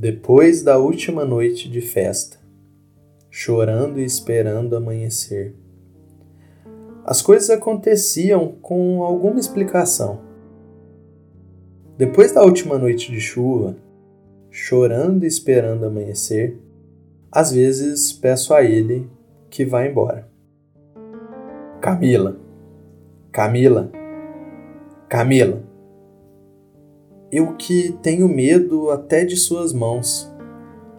Depois da última noite de festa, chorando e esperando amanhecer. As coisas aconteciam com alguma explicação. Depois da última noite de chuva, chorando e esperando amanhecer, às vezes peço a ele que vá embora. Camila, Camila, Camila. Eu que tenho medo até de suas mãos,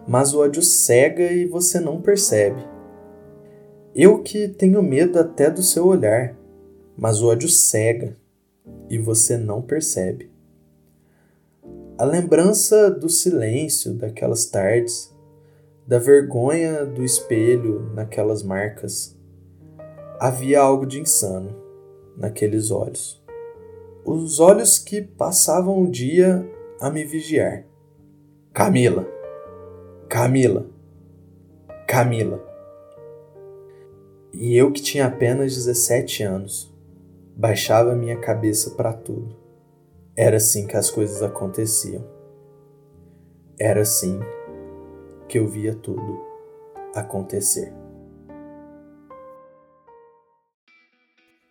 mas o ódio cega e você não percebe. Eu que tenho medo até do seu olhar, mas o ódio cega e você não percebe. A lembrança do silêncio daquelas tardes, da vergonha do espelho naquelas marcas, havia algo de insano naqueles olhos os olhos que passavam o dia a me vigiar. Camila, Camila, Camila. E eu que tinha apenas 17 anos, baixava minha cabeça para tudo. Era assim que as coisas aconteciam. Era assim que eu via tudo acontecer.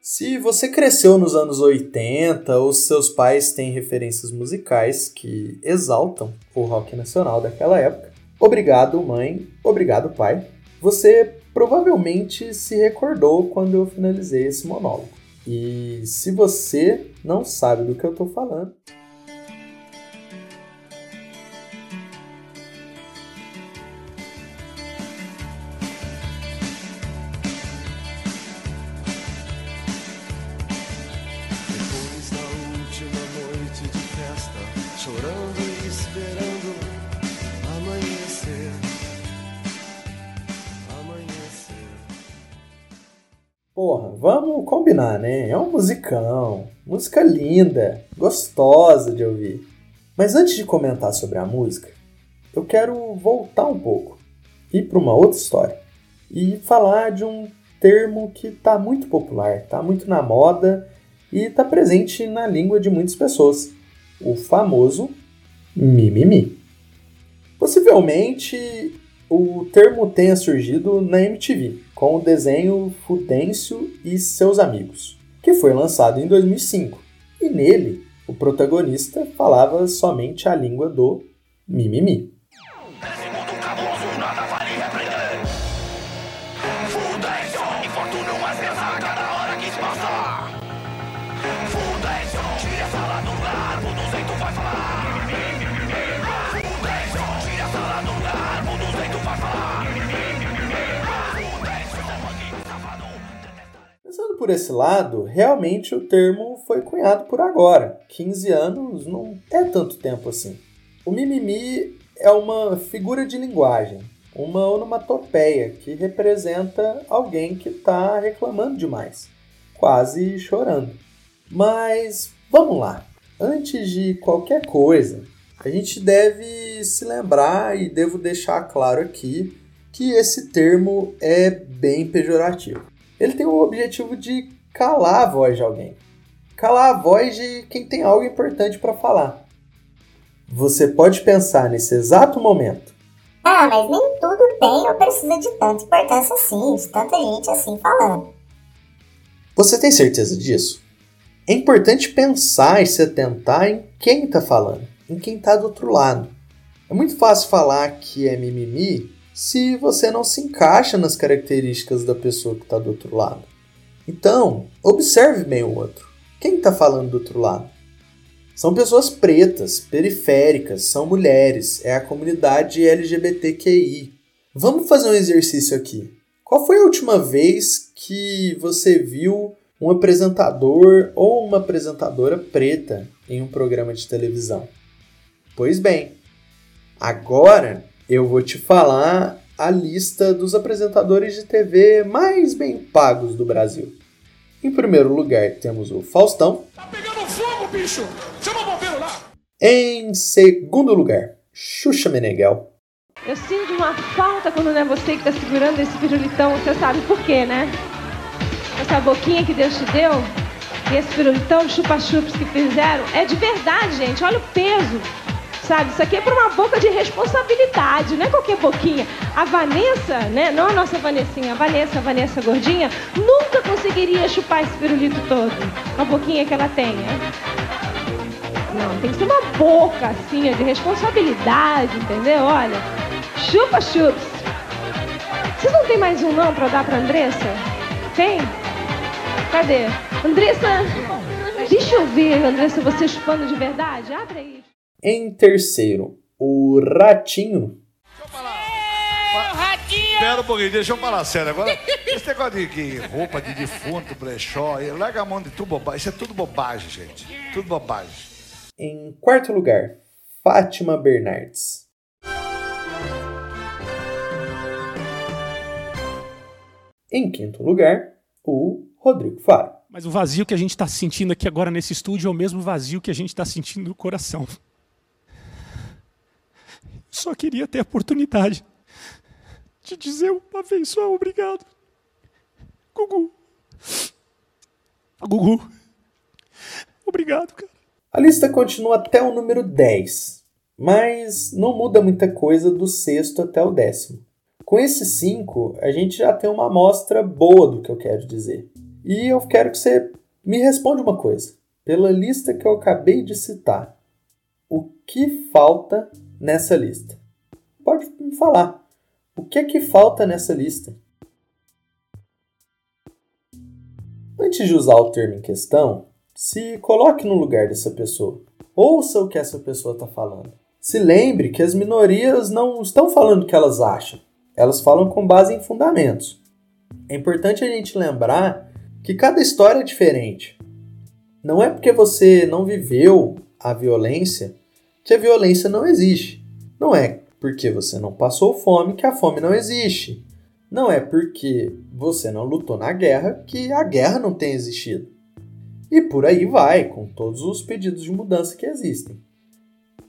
Se você cresceu nos anos 80 ou seus pais têm referências musicais que exaltam o rock nacional daquela época, obrigado, mãe, obrigado, pai. Você provavelmente se recordou quando eu finalizei esse monólogo. E se você não sabe do que eu estou falando, Porra, vamos combinar, né? É um musicão, música linda, gostosa de ouvir. Mas antes de comentar sobre a música, eu quero voltar um pouco, ir para uma outra história e falar de um termo que está muito popular, está muito na moda e está presente na língua de muitas pessoas, o famoso mimimi. Possivelmente o termo tenha surgido na MTV, com o desenho Fudêncio e seus amigos, que foi lançado em 2005. E nele, o protagonista falava somente a língua do mimimi. Por esse lado, realmente o termo foi cunhado por agora. 15 anos não é tanto tempo assim. O mimimi é uma figura de linguagem, uma onomatopeia que representa alguém que está reclamando demais, quase chorando. Mas vamos lá. Antes de qualquer coisa, a gente deve se lembrar e devo deixar claro aqui que esse termo é bem pejorativo ele tem o objetivo de calar a voz de alguém. Calar a voz de quem tem algo importante para falar. Você pode pensar nesse exato momento. Ah, mas nem tudo tem ou precisa de tanta importância assim, de tanta gente assim falando. Você tem certeza disso? É importante pensar e se atentar em quem está falando, em quem está do outro lado. É muito fácil falar que é mimimi se você não se encaixa nas características da pessoa que está do outro lado. Então, observe bem o outro. Quem está falando do outro lado? São pessoas pretas, periféricas, são mulheres, é a comunidade LGBTQI. Vamos fazer um exercício aqui. Qual foi a última vez que você viu um apresentador ou uma apresentadora preta em um programa de televisão? Pois bem, agora eu vou te falar a lista dos apresentadores de TV mais bem pagos do Brasil. Em primeiro lugar, temos o Faustão. Tá pegando fogo, bicho! Chama o bombeiro lá! Em segundo lugar, Xuxa Meneghel. Eu sinto uma falta quando não é você que tá segurando esse pirulitão. Você sabe por quê, né? Essa boquinha que Deus te deu e esse pirulitão, chupa-chups que fizeram, é de verdade, gente. Olha o peso sabe? Isso aqui é para uma boca de responsabilidade, não é qualquer boquinha. A Vanessa, né? Não a nossa Vanessinha, a Vanessa, a Vanessa gordinha, nunca conseguiria chupar esse pirulito todo. A boquinha que ela tem, né? Não, tem que ser uma boca assim, de responsabilidade, entendeu? Olha, chupa chups. Vocês não tem mais um não para dar para Andressa? Tem? Cadê? Andressa, deixa eu ver, Andressa, você chupando de verdade. Abre aí. Em terceiro, o ratinho. Deixa eu falar. ratinho! Pera um pouquinho, deixa eu falar sério. Agora, esse negócio de que roupa de defunto, brechó, larga a mão de tudo bobagem. Isso é tudo bobagem, gente. Tudo bobagem. Em quarto lugar, Fátima Bernardes. Em quinto lugar, o Rodrigo Faro. Mas o vazio que a gente está sentindo aqui agora nesse estúdio é o mesmo vazio que a gente está sentindo no coração. Só queria ter a oportunidade de dizer uma vez só obrigado. Gugu. Gugu. Obrigado, cara. A lista continua até o número 10, mas não muda muita coisa do sexto até o décimo. Com esses cinco, a gente já tem uma amostra boa do que eu quero dizer. E eu quero que você me responda uma coisa. Pela lista que eu acabei de citar, o que falta nessa lista? Pode me falar. O que é que falta nessa lista? Antes de usar o termo em questão, se coloque no lugar dessa pessoa. Ouça o que essa pessoa está falando. Se lembre que as minorias não estão falando o que elas acham. Elas falam com base em fundamentos. É importante a gente lembrar que cada história é diferente. Não é porque você não viveu a violência que a violência não existe. Não é porque você não passou fome que a fome não existe. Não é porque você não lutou na guerra que a guerra não tem existido. E por aí vai, com todos os pedidos de mudança que existem.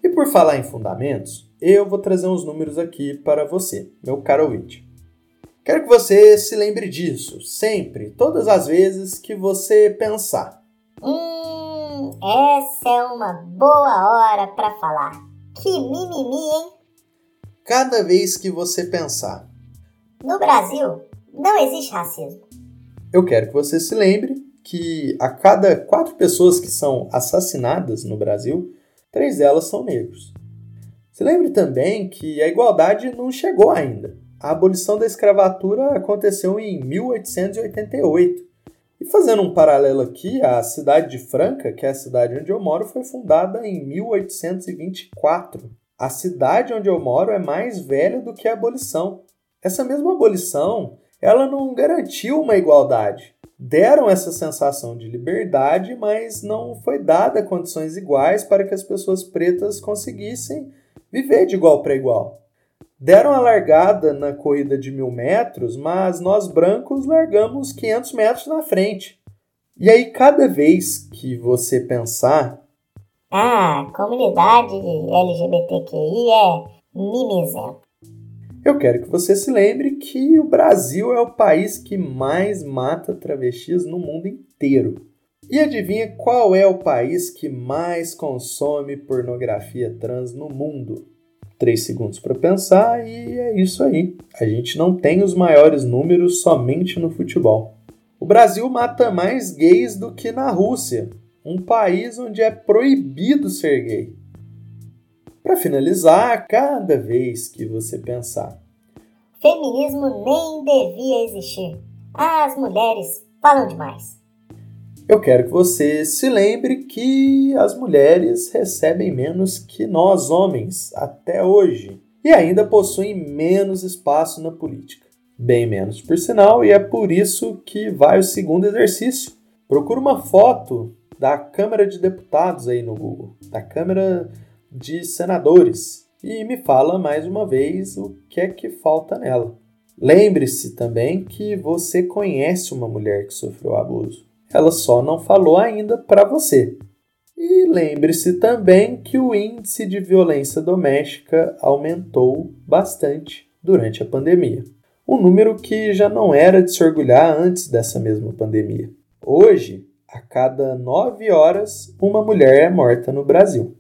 E por falar em fundamentos, eu vou trazer uns números aqui para você, meu caro ouvinte. Quero que você se lembre disso, sempre, todas as vezes que você pensar. Hum, essa é uma boa hora para falar. Que mimimi, hein? Cada vez que você pensar. No Brasil, não existe racismo. Eu quero que você se lembre que a cada quatro pessoas que são assassinadas no Brasil, três delas são negros. Se lembre também que a igualdade não chegou ainda. A abolição da escravatura aconteceu em 1888. E fazendo um paralelo aqui, a cidade de Franca, que é a cidade onde eu moro, foi fundada em 1824. A cidade onde eu moro é mais velha do que a abolição. Essa mesma abolição, ela não garantiu uma igualdade deram essa sensação de liberdade, mas não foi dada condições iguais para que as pessoas pretas conseguissem viver de igual para igual. Deram a largada na corrida de mil metros, mas nós brancos largamos 500 metros na frente. E aí, cada vez que você pensar. Ah, comunidade LGBTQI é mimizento. Eu quero que você se lembre que o Brasil é o país que mais mata travestis no mundo inteiro. E adivinha qual é o país que mais consome pornografia trans no mundo? Três segundos para pensar e é isso aí. A gente não tem os maiores números somente no futebol. O Brasil mata mais gays do que na Rússia, um país onde é proibido ser gay. Para finalizar, cada vez que você pensar, feminismo nem devia existir. As mulheres falam demais. Eu quero que você se lembre que as mulheres recebem menos que nós homens até hoje e ainda possuem menos espaço na política. Bem menos, por sinal, e é por isso que vai o segundo exercício. Procura uma foto da Câmara de Deputados aí no Google, da Câmara de senadores e me fala mais uma vez o que é que falta nela. Lembre-se também que você conhece uma mulher que sofreu abuso. Ela só não falou ainda para você. E lembre-se também que o índice de violência doméstica aumentou bastante durante a pandemia. Um número que já não era de se orgulhar antes dessa mesma pandemia. Hoje, a cada nove horas, uma mulher é morta no Brasil.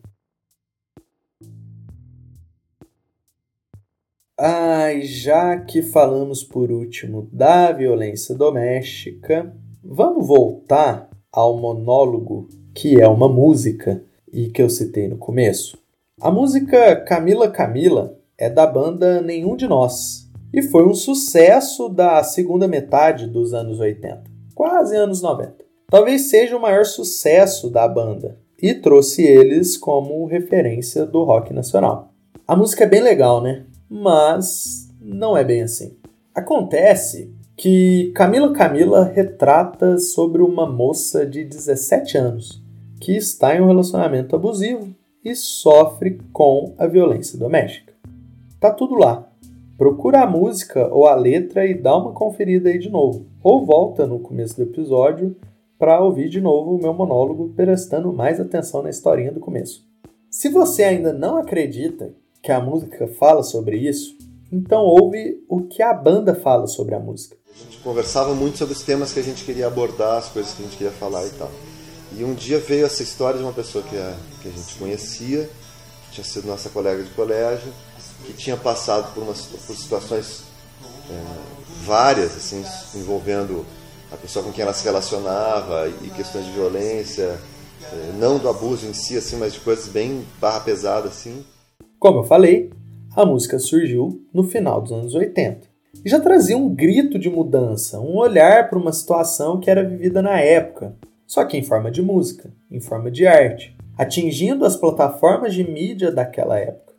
Ai, já que falamos por último da violência doméstica, vamos voltar ao monólogo que é uma música e que eu citei no começo. A música Camila Camila é da banda Nenhum de Nós e foi um sucesso da segunda metade dos anos 80, quase anos 90. Talvez seja o maior sucesso da banda e trouxe eles como referência do rock nacional. A música é bem legal, né? Mas não é bem assim. Acontece que Camila Camila retrata sobre uma moça de 17 anos que está em um relacionamento abusivo e sofre com a violência doméstica. Tá tudo lá. Procura a música ou a letra e dá uma conferida aí de novo. Ou volta no começo do episódio para ouvir de novo o meu monólogo, prestando mais atenção na historinha do começo. Se você ainda não acredita que a música fala sobre isso, então ouve o que a banda fala sobre a música. A gente conversava muito sobre os temas que a gente queria abordar, as coisas que a gente queria falar e tal. E um dia veio essa história de uma pessoa que a, que a gente conhecia, que tinha sido nossa colega de colégio, que tinha passado por, umas, por situações é, várias, assim, envolvendo a pessoa com quem ela se relacionava e questões de violência, é, não do abuso em si, assim, mas de coisas bem barra pesada, assim. Como eu falei, a música surgiu no final dos anos 80 e já trazia um grito de mudança, um olhar para uma situação que era vivida na época, só que em forma de música, em forma de arte, atingindo as plataformas de mídia daquela época.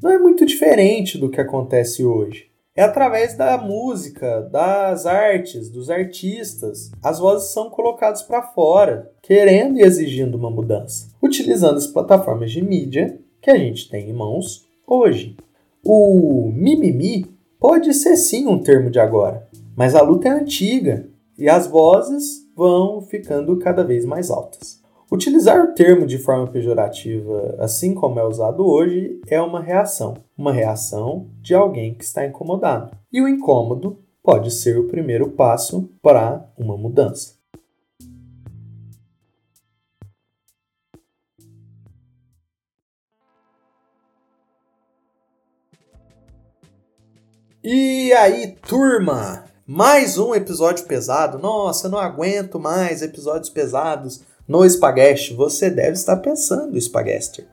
Não é muito diferente do que acontece hoje. É através da música, das artes, dos artistas. As vozes são colocadas para fora, querendo e exigindo uma mudança, utilizando as plataformas de mídia que a gente tem em mãos hoje. O mimimi pode ser sim um termo de agora, mas a luta é antiga e as vozes vão ficando cada vez mais altas. Utilizar o termo de forma pejorativa, assim como é usado hoje, é uma reação, uma reação de alguém que está incomodado. E o incômodo pode ser o primeiro passo para uma mudança. E aí, turma? Mais um episódio pesado. Nossa, eu não aguento mais episódios pesados no Spaghetti. Você deve estar pensando, Spaghetti.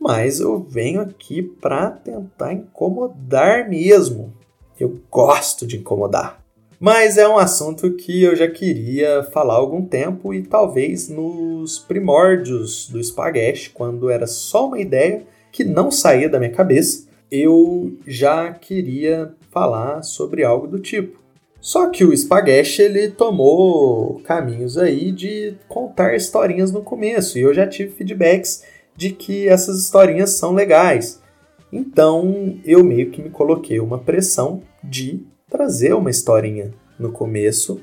Mas eu venho aqui para tentar incomodar mesmo. Eu gosto de incomodar. Mas é um assunto que eu já queria falar há algum tempo e talvez nos primórdios do Spaghetti, quando era só uma ideia que não saía da minha cabeça, eu já queria falar sobre algo do tipo. Só que o Spaghetti ele tomou caminhos aí de contar historinhas no começo, e eu já tive feedbacks de que essas historinhas são legais. Então eu meio que me coloquei uma pressão de trazer uma historinha no começo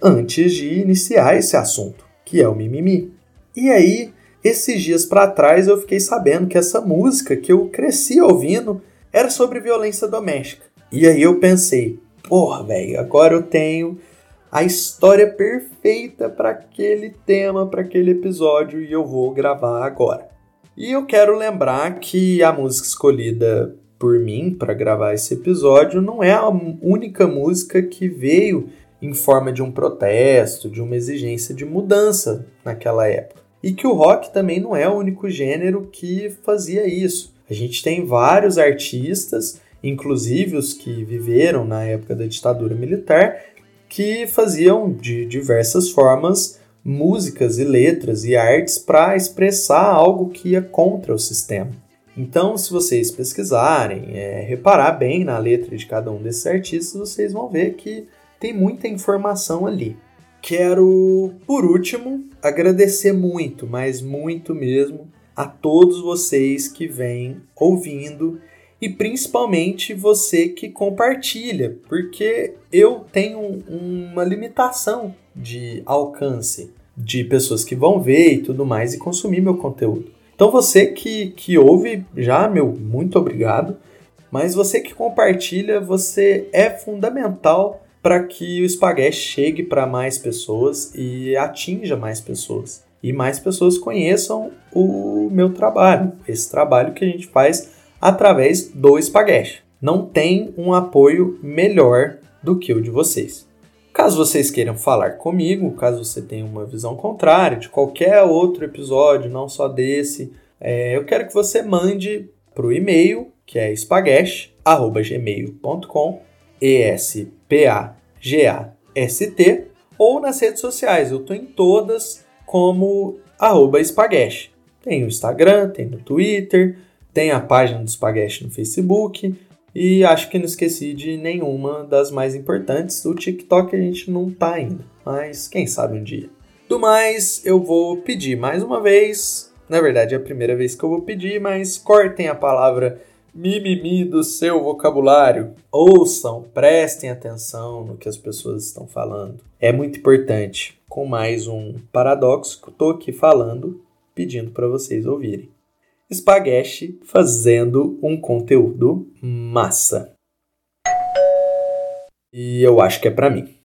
antes de iniciar esse assunto, que é o mimimi. E aí, esses dias para trás eu fiquei sabendo que essa música que eu cresci ouvindo era sobre violência doméstica. E aí eu pensei, porra, velho, agora eu tenho a história perfeita para aquele tema, para aquele episódio e eu vou gravar agora. E eu quero lembrar que a música escolhida por mim para gravar esse episódio não é a única música que veio em forma de um protesto, de uma exigência de mudança naquela época. E que o rock também não é o único gênero que fazia isso. A gente tem vários artistas inclusive os que viveram na época da ditadura militar, que faziam de diversas formas músicas e letras e artes para expressar algo que ia contra o sistema. Então, se vocês pesquisarem, é, reparar bem na letra de cada um desses artistas, vocês vão ver que tem muita informação ali. Quero, por último, agradecer muito, mas muito mesmo, a todos vocês que vêm ouvindo e principalmente você que compartilha, porque eu tenho uma limitação de alcance de pessoas que vão ver e tudo mais e consumir meu conteúdo. Então você que, que ouve já, meu, muito obrigado. Mas você que compartilha, você é fundamental para que o espaguete chegue para mais pessoas e atinja mais pessoas. E mais pessoas conheçam o meu trabalho, esse trabalho que a gente faz através do espaguete. não tem um apoio melhor do que o de vocês. Caso vocês queiram falar comigo, caso você tenha uma visão contrária de qualquer outro episódio, não só desse, é, eu quero que você mande para o e-mail, que é espaguete.gmail.com, E-S-P-A-G-A-S-T, ou nas redes sociais. Eu estou em todas como arroba espaguete. Tem o Instagram, tem no Twitter, tem a página do Espaguete no Facebook. E acho que não esqueci de nenhuma das mais importantes. O TikTok a gente não tá ainda, mas quem sabe um dia. Do mais, eu vou pedir mais uma vez. Na verdade, é a primeira vez que eu vou pedir, mas cortem a palavra mimimi do seu vocabulário. Ouçam, prestem atenção no que as pessoas estão falando. É muito importante. Com mais um paradoxo que aqui falando, pedindo para vocês ouvirem. Spaghetti fazendo um conteúdo massa. E eu acho que é para mim.